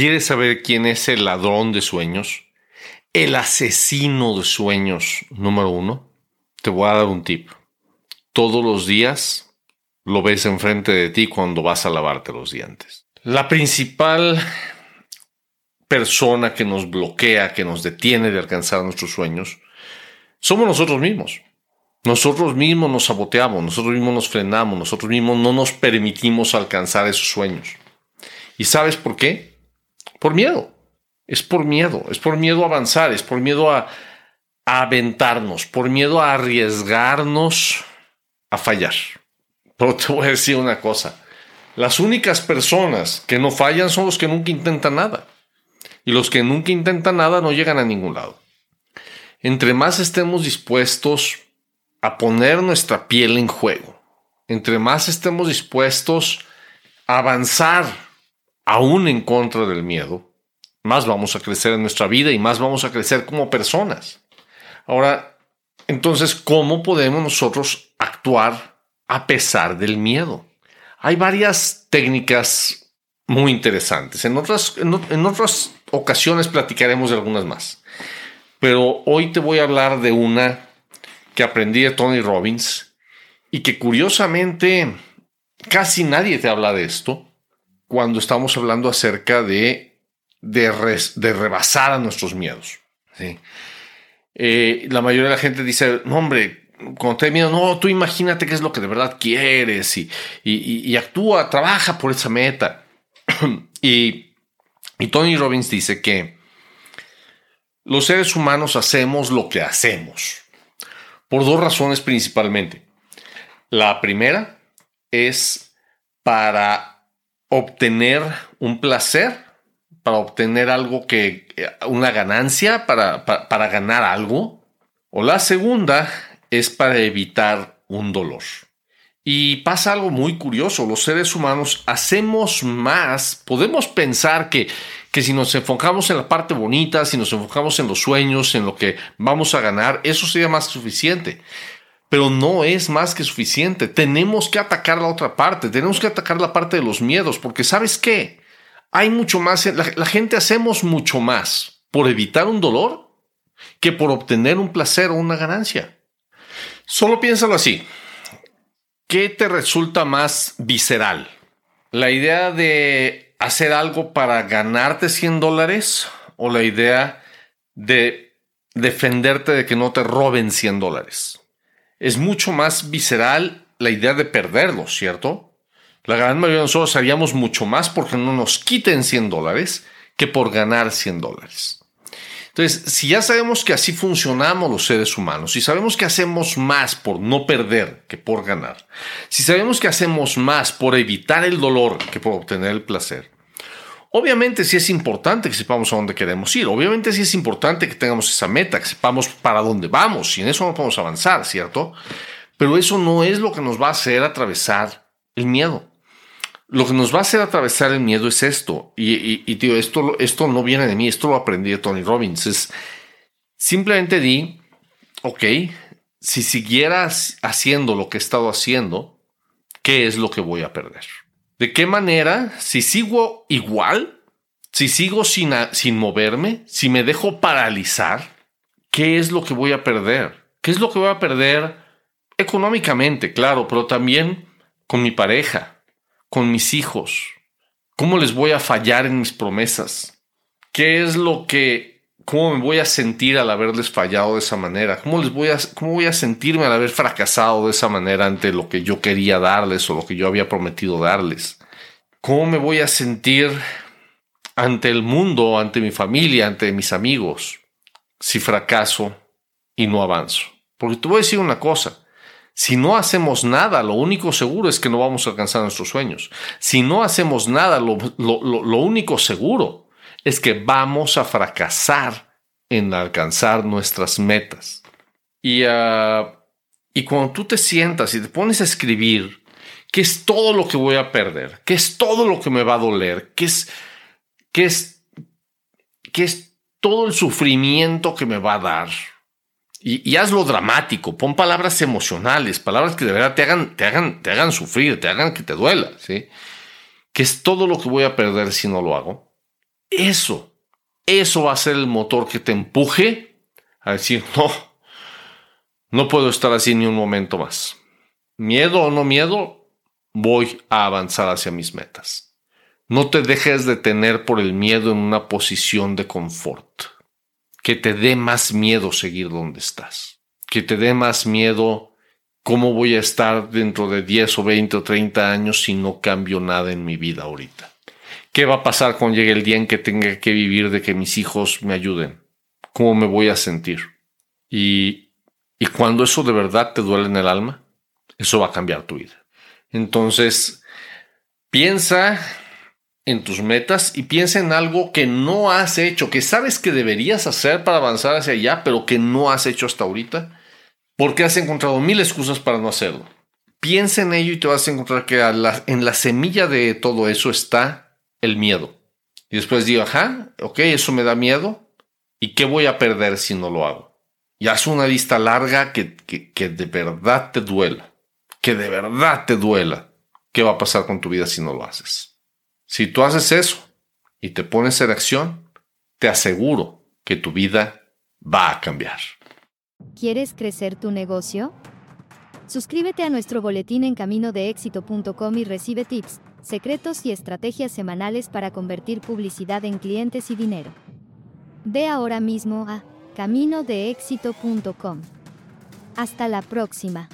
¿Quieres saber quién es el ladrón de sueños? El asesino de sueños número uno. Te voy a dar un tip. Todos los días lo ves enfrente de ti cuando vas a lavarte los dientes. La principal persona que nos bloquea, que nos detiene de alcanzar nuestros sueños, somos nosotros mismos. Nosotros mismos nos saboteamos, nosotros mismos nos frenamos, nosotros mismos no nos permitimos alcanzar esos sueños. ¿Y sabes por qué? Por miedo. Es por miedo, es por miedo a avanzar, es por miedo a, a aventarnos, por miedo a arriesgarnos a fallar. Pero te voy a decir una cosa, las únicas personas que no fallan son los que nunca intentan nada. Y los que nunca intentan nada no llegan a ningún lado. Entre más estemos dispuestos a poner nuestra piel en juego, entre más estemos dispuestos a avanzar aún en contra del miedo, más vamos a crecer en nuestra vida y más vamos a crecer como personas. Ahora, entonces, ¿cómo podemos nosotros actuar a pesar del miedo? Hay varias técnicas muy interesantes. En otras, en, otras ocasiones platicaremos de algunas más. Pero hoy te voy a hablar de una que aprendí de Tony Robbins y que curiosamente casi nadie te habla de esto cuando estamos hablando acerca de, de, rebasar a nuestros miedos. Eh, la mayoría de la gente dice, no hombre, cuando te miedo, no, tú imagínate qué es lo que de verdad quieres y, y, y actúa, trabaja por esa meta. y, y Tony Robbins dice que los seres humanos hacemos lo que hacemos por dos razones principalmente. La primera es para obtener un placer, para obtener algo que, una ganancia, para, para ganar algo. O la segunda es para evitar un dolor. Y pasa algo muy curioso, los seres humanos hacemos más, podemos pensar que, que si nos enfocamos en la parte bonita, si nos enfocamos en los sueños, en lo que vamos a ganar, eso sería más suficiente. Pero no es más que suficiente. Tenemos que atacar la otra parte, tenemos que atacar la parte de los miedos, porque sabes qué, hay mucho más, la gente hacemos mucho más por evitar un dolor que por obtener un placer o una ganancia. Solo piénsalo así. ¿Qué te resulta más visceral? ¿La idea de hacer algo para ganarte 100 dólares o la idea de defenderte de que no te roben 100 dólares? Es mucho más visceral la idea de perderlos, ¿cierto? La gran mayoría de nosotros haríamos mucho más porque no nos quiten 100 dólares que por ganar 100 dólares. Entonces, si ya sabemos que así funcionamos los seres humanos, si sabemos que hacemos más por no perder que por ganar, si sabemos que hacemos más por evitar el dolor que por obtener el placer, obviamente sí es importante que sepamos a dónde queremos ir, obviamente sí es importante que tengamos esa meta, que sepamos para dónde vamos, y en eso no podemos avanzar, ¿cierto? Pero eso no es lo que nos va a hacer atravesar el miedo lo que nos va a hacer atravesar el miedo es esto. Y, tío, esto, esto no viene de mí, esto lo aprendí de Tony Robbins. Es simplemente di, ok, si siguieras haciendo lo que he estado haciendo, ¿qué es lo que voy a perder? ¿De qué manera? Si sigo igual, si sigo sin, sin moverme, si me dejo paralizar, ¿qué es lo que voy a perder? ¿Qué es lo que voy a perder económicamente, claro, pero también con mi pareja? con mis hijos? ¿Cómo les voy a fallar en mis promesas? ¿Qué es lo que, cómo me voy a sentir al haberles fallado de esa manera? ¿Cómo les voy a, cómo voy a sentirme al haber fracasado de esa manera ante lo que yo quería darles o lo que yo había prometido darles? ¿Cómo me voy a sentir ante el mundo, ante mi familia, ante mis amigos, si fracaso y no avanzo? Porque te voy a decir una cosa, si no hacemos nada, lo único seguro es que no vamos a alcanzar nuestros sueños. Si no hacemos nada, lo, único seguro es que vamos a fracasar en alcanzar nuestras metas. Y, ah, y cuando tú te sientas y te pones a escribir qué es todo lo que voy a perder, qué es todo lo que me va a doler, qué es, qué es, qué es todo el sufrimiento que me va a dar, y, hazlo dramático, pon palabras emocionales, palabras que de verdad te hagan, te hagan, te hagan sufrir, te hagan que te duela, ¿sí? Que es todo lo que voy a perder si no lo hago. Eso, eso va a ser el motor que te empuje a decir, no, no puedo estar así ni un momento más. Miedo o no miedo, voy a avanzar hacia mis metas. No te dejes detener por el miedo en una posición de confort. Que te dé más miedo seguir donde estás. Que te dé más miedo cómo voy a estar dentro de 10 o 20 o 30 años si no cambio nada en mi vida ahorita. ¿Qué va a pasar cuando llegue el día en que tenga que vivir de que mis hijos me ayuden? ¿Cómo me voy a sentir? Y, y cuando eso de verdad te duele en el alma, eso va a cambiar tu vida. Entonces, piensa en tus metas y piensa en algo que no has hecho, que sabes que deberías hacer para avanzar hacia allá, pero que no has hecho hasta ahorita, porque has encontrado mil excusas para no hacerlo. Piensa en ello y te vas a encontrar que en la semilla de todo eso está el miedo. Y después digo, ajá, ok, eso me da miedo. ¿Y qué voy a perder si no lo hago? Y haz una lista larga que, que de verdad te duela que de verdad te duela, ¿qué va a pasar con tu vida si no lo haces? Si tú haces eso y te pones en acción, te aseguro que tu vida va a cambiar. ¿Quieres crecer tu negocio? Suscríbete a nuestro boletín en caminodeéxito.com y recibe tips, secretos y estrategias semanales para convertir publicidad en clientes y dinero. Ve ahora mismo a caminodeéxito.com. Hasta la próxima.